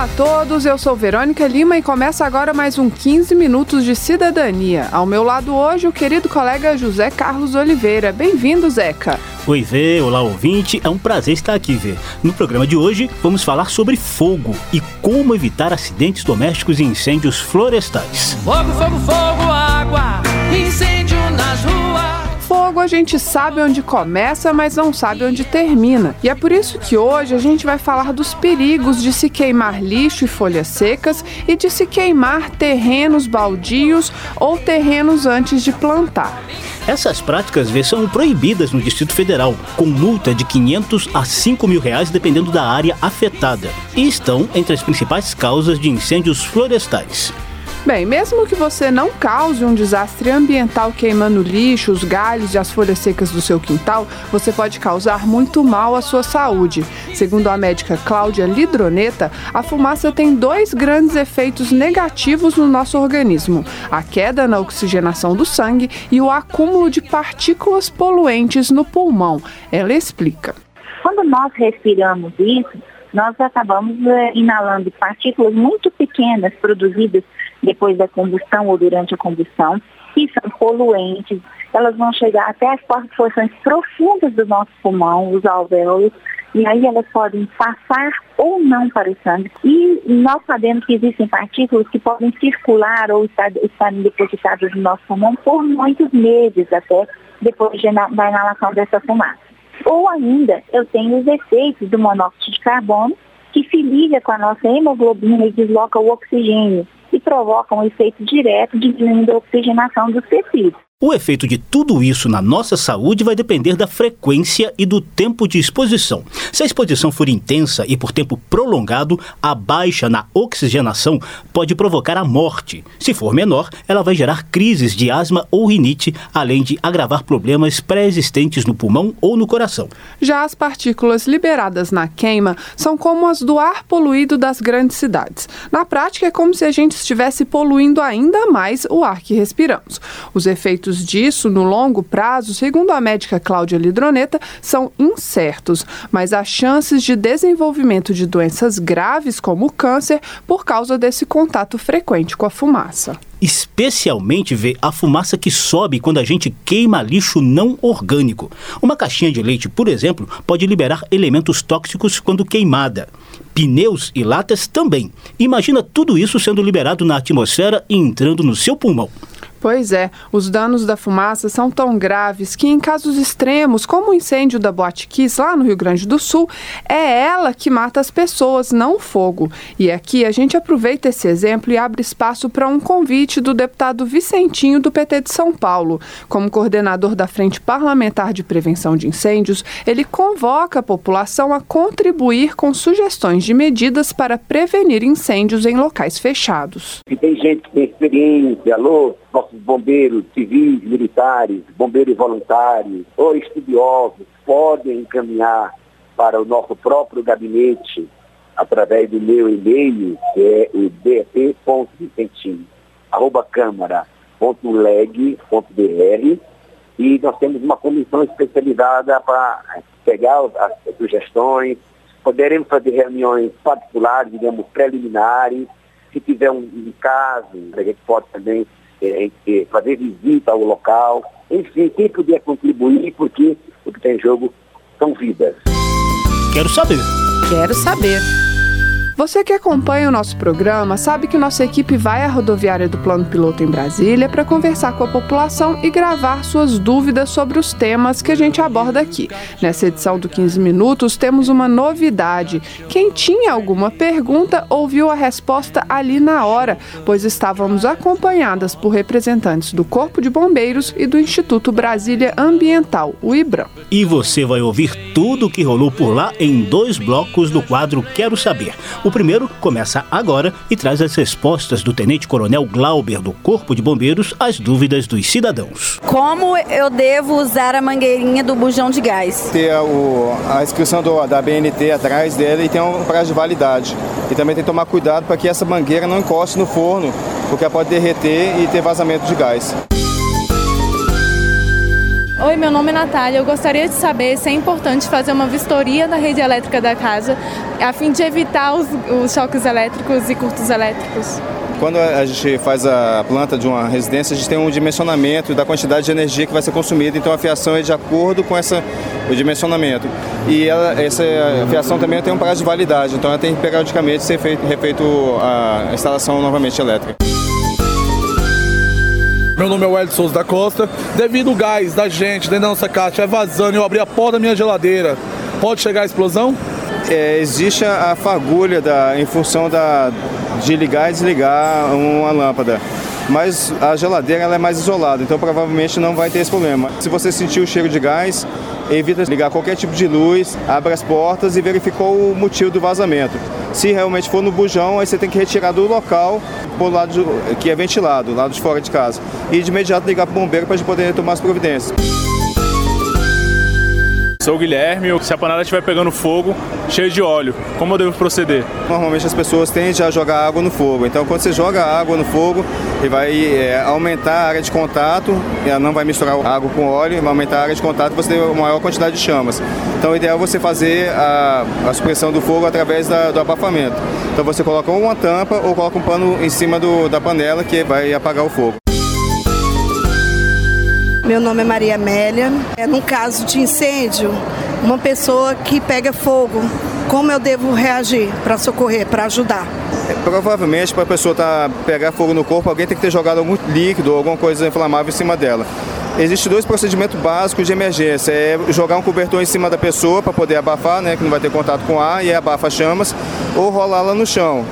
Olá a todos, eu sou Verônica Lima e começa agora mais um 15 minutos de cidadania. Ao meu lado hoje o querido colega José Carlos Oliveira. Bem-vindo, Zeca. Oi, Vê, olá ouvinte, é um prazer estar aqui, Vê. No programa de hoje vamos falar sobre fogo e como evitar acidentes domésticos e incêndios florestais. Fogo, fogo, fogo, água, incêndio a gente sabe onde começa, mas não sabe onde termina. E é por isso que hoje a gente vai falar dos perigos de se queimar lixo e folhas secas e de se queimar terrenos baldios ou terrenos antes de plantar. Essas práticas, são proibidas no Distrito Federal, com multa de 500 a 5 mil reais dependendo da área afetada, e estão entre as principais causas de incêndios florestais. Bem, mesmo que você não cause um desastre ambiental queimando lixo, os galhos e as folhas secas do seu quintal, você pode causar muito mal à sua saúde. Segundo a médica Cláudia Lidroneta, a fumaça tem dois grandes efeitos negativos no nosso organismo: a queda na oxigenação do sangue e o acúmulo de partículas poluentes no pulmão. Ela explica. Quando nós respiramos isso, nós acabamos eh, inalando partículas muito pequenas produzidas depois da combustão ou durante a combustão, que são poluentes. Elas vão chegar até as porções profundas do nosso pulmão, os alvéolos, e aí elas podem passar ou não para o sangue. E nós sabemos que existem partículas que podem circular ou estar, estarem depositadas no nosso pulmão por muitos meses até depois de, da inalação dessa fumaça. Ou ainda, eu tenho os efeitos do monóxido de carbono, que se liga com a nossa hemoglobina e desloca o oxigênio e provoca um efeito direto diminuindo a oxigenação dos tecidos. O efeito de tudo isso na nossa saúde vai depender da frequência e do tempo de exposição. Se a exposição for intensa e por tempo prolongado, a baixa na oxigenação pode provocar a morte. Se for menor, ela vai gerar crises de asma ou rinite, além de agravar problemas pré-existentes no pulmão ou no coração. Já as partículas liberadas na queima são como as do ar poluído das grandes cidades. Na prática, é como se a gente estivesse poluindo ainda mais o ar que respiramos. Os efeitos disso no longo prazo, segundo a médica Cláudia Lidroneta, são incertos, mas há chances de desenvolvimento de doenças graves como o câncer por causa desse contato frequente com a fumaça especialmente ver a fumaça que sobe quando a gente queima lixo não orgânico. Uma caixinha de leite, por exemplo, pode liberar elementos tóxicos quando queimada. Pneus e latas também. Imagina tudo isso sendo liberado na atmosfera e entrando no seu pulmão. Pois é, os danos da fumaça são tão graves que, em casos extremos, como o incêndio da Boate Kiss lá no Rio Grande do Sul, é ela que mata as pessoas, não o fogo. E aqui a gente aproveita esse exemplo e abre espaço para um convite do deputado Vicentinho do PT de São Paulo. Como coordenador da Frente Parlamentar de Prevenção de Incêndios, ele convoca a população a contribuir com sugestões de medidas para prevenir incêndios em locais fechados. Se tem gente tem experiência, alô, nossos bombeiros civis, militares, bombeiros voluntários ou estudiosos podem encaminhar para o nosso próprio gabinete através do meu e-mail, que é o dp.vicentinho, arroba câmara.leg.br e nós temos uma comissão especializada para pegar as sugestões, poderemos fazer reuniões particulares, digamos, preliminares, se tiver um, um caso, a gente pode também é, é, fazer visita ao local, enfim, quem puder contribuir, porque o que tem em jogo são vidas. Quero saber. Quero saber. Você que acompanha o nosso programa sabe que nossa equipe vai à rodoviária do Plano Piloto em Brasília para conversar com a população e gravar suas dúvidas sobre os temas que a gente aborda aqui. Nessa edição do 15 Minutos temos uma novidade. Quem tinha alguma pergunta ouviu a resposta ali na hora, pois estávamos acompanhadas por representantes do Corpo de Bombeiros e do Instituto Brasília Ambiental, o IBRAM. E você vai ouvir tudo o que rolou por lá em dois blocos do quadro Quero Saber. O primeiro começa agora e traz as respostas do Tenente Coronel Glauber do Corpo de Bombeiros às dúvidas dos cidadãos. Como eu devo usar a mangueirinha do bujão de gás? Ter o, a inscrição do, da BNT atrás dele e tem um prazo de validade. E também tem que tomar cuidado para que essa mangueira não encoste no forno, porque ela pode derreter e ter vazamento de gás. Oi, meu nome é Natália. Eu gostaria de saber se é importante fazer uma vistoria na rede elétrica da casa, a fim de evitar os, os choques elétricos e curtos elétricos. Quando a gente faz a planta de uma residência, a gente tem um dimensionamento da quantidade de energia que vai ser consumida, então a fiação é de acordo com essa, o dimensionamento. E ela, essa fiação também tem um prazo de validade, então ela tem que periodicamente ser feito, refeito a instalação novamente elétrica. Meu nome é Wellington Souza da Costa. Devido ao gás da gente dentro da nossa caixa é vazando eu abri a porta da minha geladeira, pode chegar a explosão? É, existe a fagulha da, em função da, de ligar e desligar uma lâmpada. Mas a geladeira ela é mais isolada, então provavelmente não vai ter esse problema. Se você sentir o cheiro de gás, evita ligar qualquer tipo de luz, abre as portas e verificou o motivo do vazamento. Se realmente for no bujão, aí você tem que retirar do local por lado de, que é ventilado, lado de fora de casa. E de imediato ligar para o bombeiro para poder tomar as providências. Sou o Guilherme, se a panela estiver pegando fogo, cheio de óleo, como eu devo proceder? Normalmente as pessoas tendem a jogar água no fogo, então quando você joga água no fogo, ele vai é, aumentar a área de contato, ela não vai misturar água com óleo, vai aumentar a área de contato e você tem uma maior quantidade de chamas. Então o ideal é você fazer a, a supressão do fogo através da, do abafamento. Então você coloca uma tampa ou coloca um pano em cima do, da panela que vai apagar o fogo. Meu nome é Maria Amélia. É num caso de incêndio, uma pessoa que pega fogo, como eu devo reagir para socorrer, para ajudar? É, provavelmente, para a pessoa tá, pegar fogo no corpo, alguém tem que ter jogado algum líquido ou alguma coisa inflamável em cima dela. Existem dois procedimentos básicos de emergência. É jogar um cobertor em cima da pessoa para poder abafar, né, que não vai ter contato com ar e abafa chamas, ou rolá-la no chão.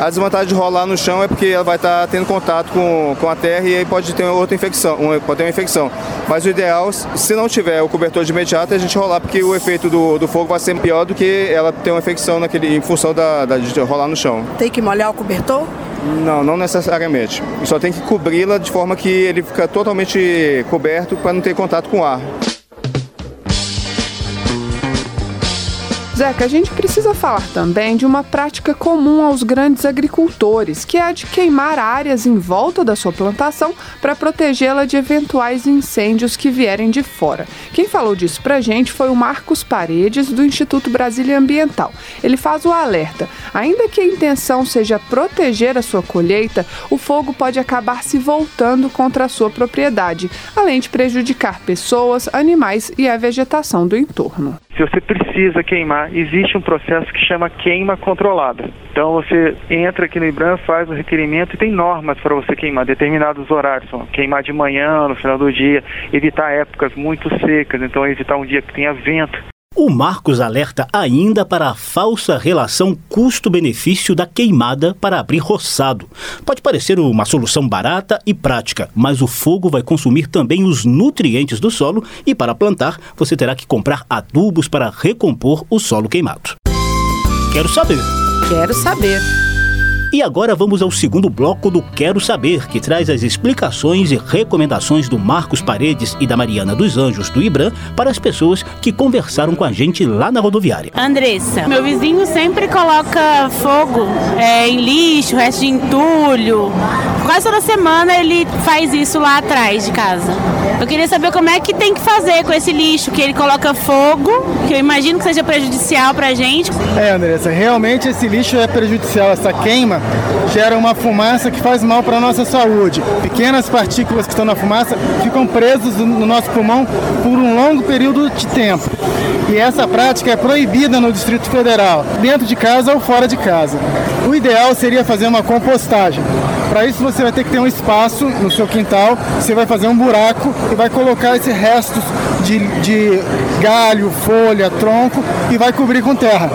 A desvantagem de rolar no chão é porque ela vai estar tendo contato com, com a terra e aí pode ter outra infecção, pode ter uma infecção. Mas o ideal, se não tiver o cobertor de imediato, é a gente rolar, porque o efeito do, do fogo vai ser pior do que ela ter uma infecção naquele, em função da, da, de rolar no chão. Tem que molhar o cobertor? Não, não necessariamente. Só tem que cobri-la de forma que ele fica totalmente coberto para não ter contato com o ar. Zeca, a gente precisa falar também de uma prática comum aos grandes agricultores, que é a de queimar áreas em volta da sua plantação para protegê-la de eventuais incêndios que vierem de fora. Quem falou disso pra gente foi o Marcos Paredes, do Instituto Brasília Ambiental. Ele faz o alerta: ainda que a intenção seja proteger a sua colheita, o fogo pode acabar se voltando contra a sua propriedade, além de prejudicar pessoas, animais e a vegetação do entorno. Se você precisa queimar, existe um processo que chama queima controlada. Então você entra aqui no IBRAM, faz o requerimento e tem normas para você queimar, determinados horários. Queimar de manhã, no final do dia, evitar épocas muito secas, então evitar um dia que tenha vento. O Marcos alerta ainda para a falsa relação custo-benefício da queimada para abrir roçado. Pode parecer uma solução barata e prática, mas o fogo vai consumir também os nutrientes do solo e para plantar você terá que comprar adubos para recompor o solo queimado. Quero saber. Quero saber. E agora vamos ao segundo bloco do Quero Saber, que traz as explicações e recomendações do Marcos Paredes e da Mariana dos Anjos do Ibram para as pessoas que conversaram com a gente lá na rodoviária. Andressa, meu vizinho sempre coloca fogo é, em lixo, resto de entulho. Quase toda semana ele faz isso lá atrás de casa. Eu queria saber como é que tem que fazer com esse lixo, que ele coloca fogo, que eu imagino que seja prejudicial pra gente. É, Andressa, realmente esse lixo é prejudicial, essa queima gera uma fumaça que faz mal para a nossa saúde. Pequenas partículas que estão na fumaça ficam presas no nosso pulmão por um longo período de tempo. E essa prática é proibida no Distrito Federal, dentro de casa ou fora de casa. O ideal seria fazer uma compostagem. Para isso você vai ter que ter um espaço no seu quintal, você vai fazer um buraco e vai colocar esses restos de, de galho, folha, tronco e vai cobrir com terra.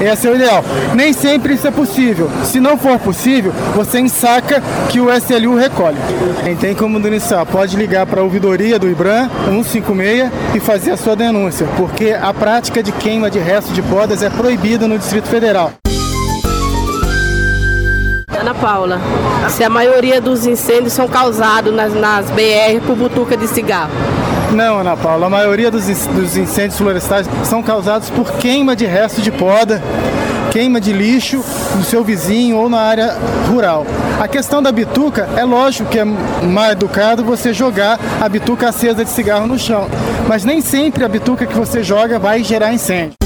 Esse é o ideal. Nem sempre isso é possível. Se não for possível, você ensaca que o SLU recolhe. Quem tem como denunciar, pode ligar para a ouvidoria do IBRAM 156 e fazer a sua denúncia, porque a prática de queima de restos de podas é proibida no Distrito Federal. Ana Paula, se a maioria dos incêndios são causados nas, nas BR por butuca de cigarro. Não, Ana Paula, a maioria dos, dos incêndios florestais são causados por queima de resto de poda, queima de lixo no seu vizinho ou na área rural. A questão da bituca, é lógico que é mal educado você jogar a bituca acesa de cigarro no chão, mas nem sempre a bituca que você joga vai gerar incêndio.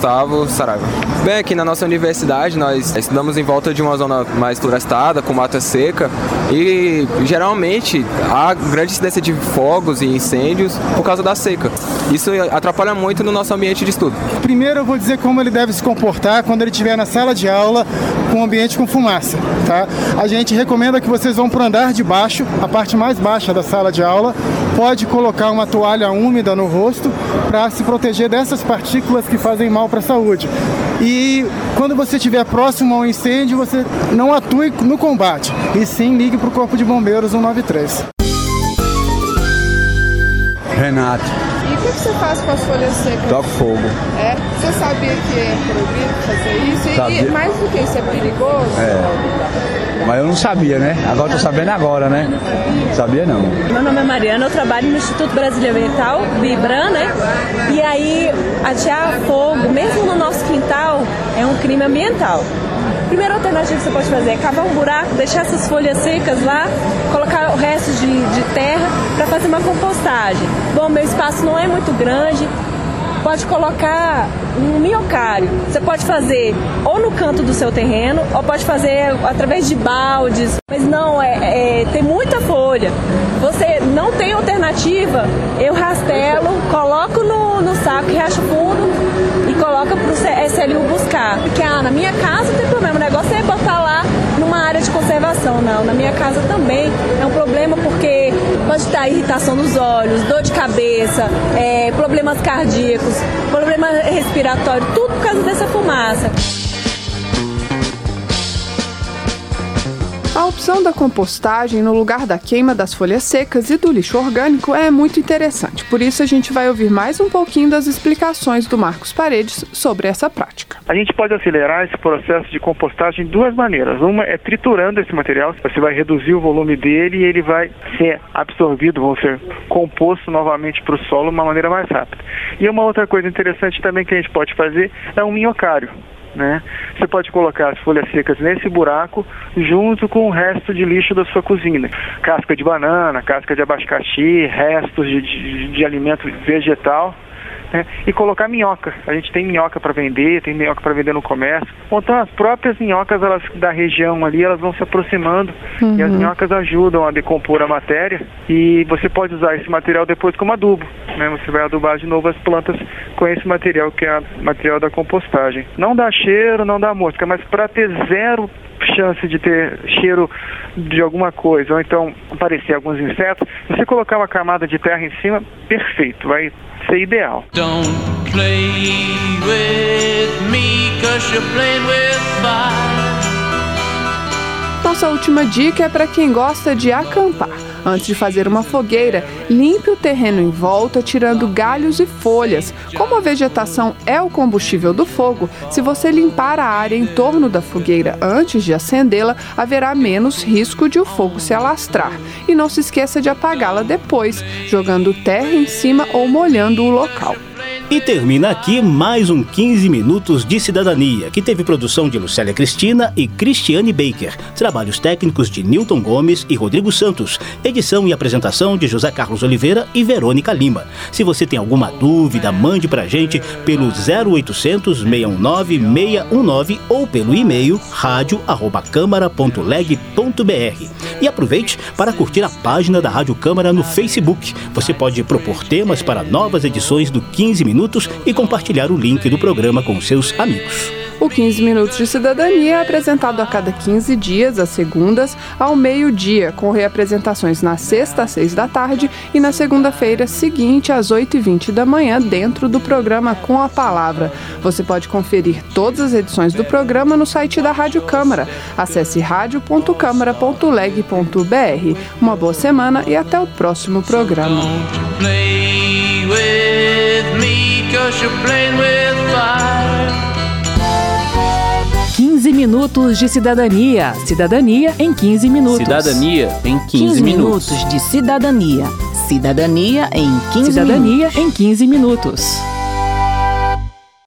Gustavo Saraiva. Bem, aqui na nossa universidade nós estudamos em volta de uma zona mais florestada, com mata seca, e geralmente há grande incidência de fogos e incêndios por causa da seca. Isso atrapalha muito no nosso ambiente de estudo. Primeiro eu vou dizer como ele deve se comportar quando ele estiver na sala de aula com um ambiente com fumaça, tá? A gente recomenda que vocês vão para o andar de baixo, a parte mais baixa da sala de aula, pode colocar uma toalha úmida no rosto para se proteger dessas partículas que fazem mal para a saúde. E quando você estiver próximo ao incêndio, você não atue no combate, e sim ligue para o Corpo de Bombeiros 193. Renato. O que, que você faz com as folhas secas? Toco fogo. É? Você sabia que é proibido fazer isso? E- Sabia. E, mais do que isso é perigoso? É. Mas eu não sabia, né? Agora tô sabendo agora, né? Sabia não. Meu nome é Mariana, eu trabalho no Instituto Brasileiro Ambiental, Vibran, né? E aí, atear fogo, mesmo no nosso quintal, é um crime ambiental. Primeira alternativa que você pode fazer é cavar um buraco, deixar essas folhas secas lá, colocar o resto de, de terra para fazer uma compostagem. Bom, meu espaço não é muito grande, pode colocar um minhocário. Você pode fazer ou no canto do seu terreno, ou pode fazer através de baldes. Mas não, é, é tem muita folha. Você não tem alternativa, eu rastelo, coloco no, no saco, racho fundo e coloca para o SLU buscar. Porque ah, na minha casa tem problema, o negócio é botar lá numa área de conservação. Não, na minha casa também é um problema porque pode dar irritação nos olhos, dor de cabeça, é, problemas cardíacos, problema respiratório, tudo por causa dessa fumaça. Opção da compostagem no lugar da queima das folhas secas e do lixo orgânico é muito interessante. Por isso a gente vai ouvir mais um pouquinho das explicações do Marcos Paredes sobre essa prática. A gente pode acelerar esse processo de compostagem de duas maneiras. Uma é triturando esse material, você vai reduzir o volume dele e ele vai ser absorvido, vão ser composto novamente para o solo de uma maneira mais rápida. E uma outra coisa interessante também que a gente pode fazer é um minhocário. Né? Você pode colocar as folhas secas nesse buraco junto com o resto de lixo da sua cozinha. Casca de banana, casca de abacaxi, restos de, de, de alimento vegetal. Né? E colocar minhoca. A gente tem minhoca para vender, tem minhoca para vender no comércio. Então as próprias minhocas elas, da região ali, elas vão se aproximando Uhum. e as minhocas ajudam a decompor a matéria e você pode usar esse material depois como adubo. Né? Você vai adubar de novo as plantas com esse material que é o material da compostagem. Não dá cheiro, não dá mosca, mas para ter zero chance de ter cheiro de alguma coisa, ou então aparecer alguns insetos, você colocar uma camada de terra em cima, perfeito, vai Don't play with me, cause you're playing with fire. Nossa última dica é para quem gosta de acampar. Antes de fazer uma fogueira, limpe o terreno em volta, tirando galhos e folhas. Como a vegetação é o combustível do fogo, se você limpar a área em torno da fogueira antes de acendê-la, haverá menos risco de o fogo se alastrar. E não se esqueça de apagá-la depois, jogando terra em cima ou molhando o local. E termina aqui mais um 15 Minutos de Cidadania, que teve produção de Lucélia Cristina e Cristiane Baker, trabalhos técnicos de Newton Gomes e Rodrigo Santos, edição e apresentação de José Carlos Oliveira e Verônica Lima. Se você tem alguma dúvida, mande pra gente pelo 0800 619 619 ou pelo e-mail rádio@câmara.leg.br. E aproveite para curtir a página da Rádio Câmara no Facebook. Você pode propor temas para novas edições do 15 Minutos e compartilhar o link do programa com seus amigos. O 15 Minutos de Cidadania é apresentado a cada 15 dias, às segundas, ao meio-dia, com reapresentações na sexta às 6 da tarde e na segunda-feira seguinte, às 8h20 da manhã, dentro do programa Com a Palavra. Você pode conferir todas as edições do programa no site da Rádio Câmara. Acesse radio.câmara.leg.br. Uma boa semana e até o próximo programa. Cause you're playing with fire. 15 minutos. minutos de cidadania. Cidadania em 15 minutos. Cidadania em 15, 15 minutos. minutos de cidadania. Cidadania em 15 Cidadania minutos. em 15 minutos.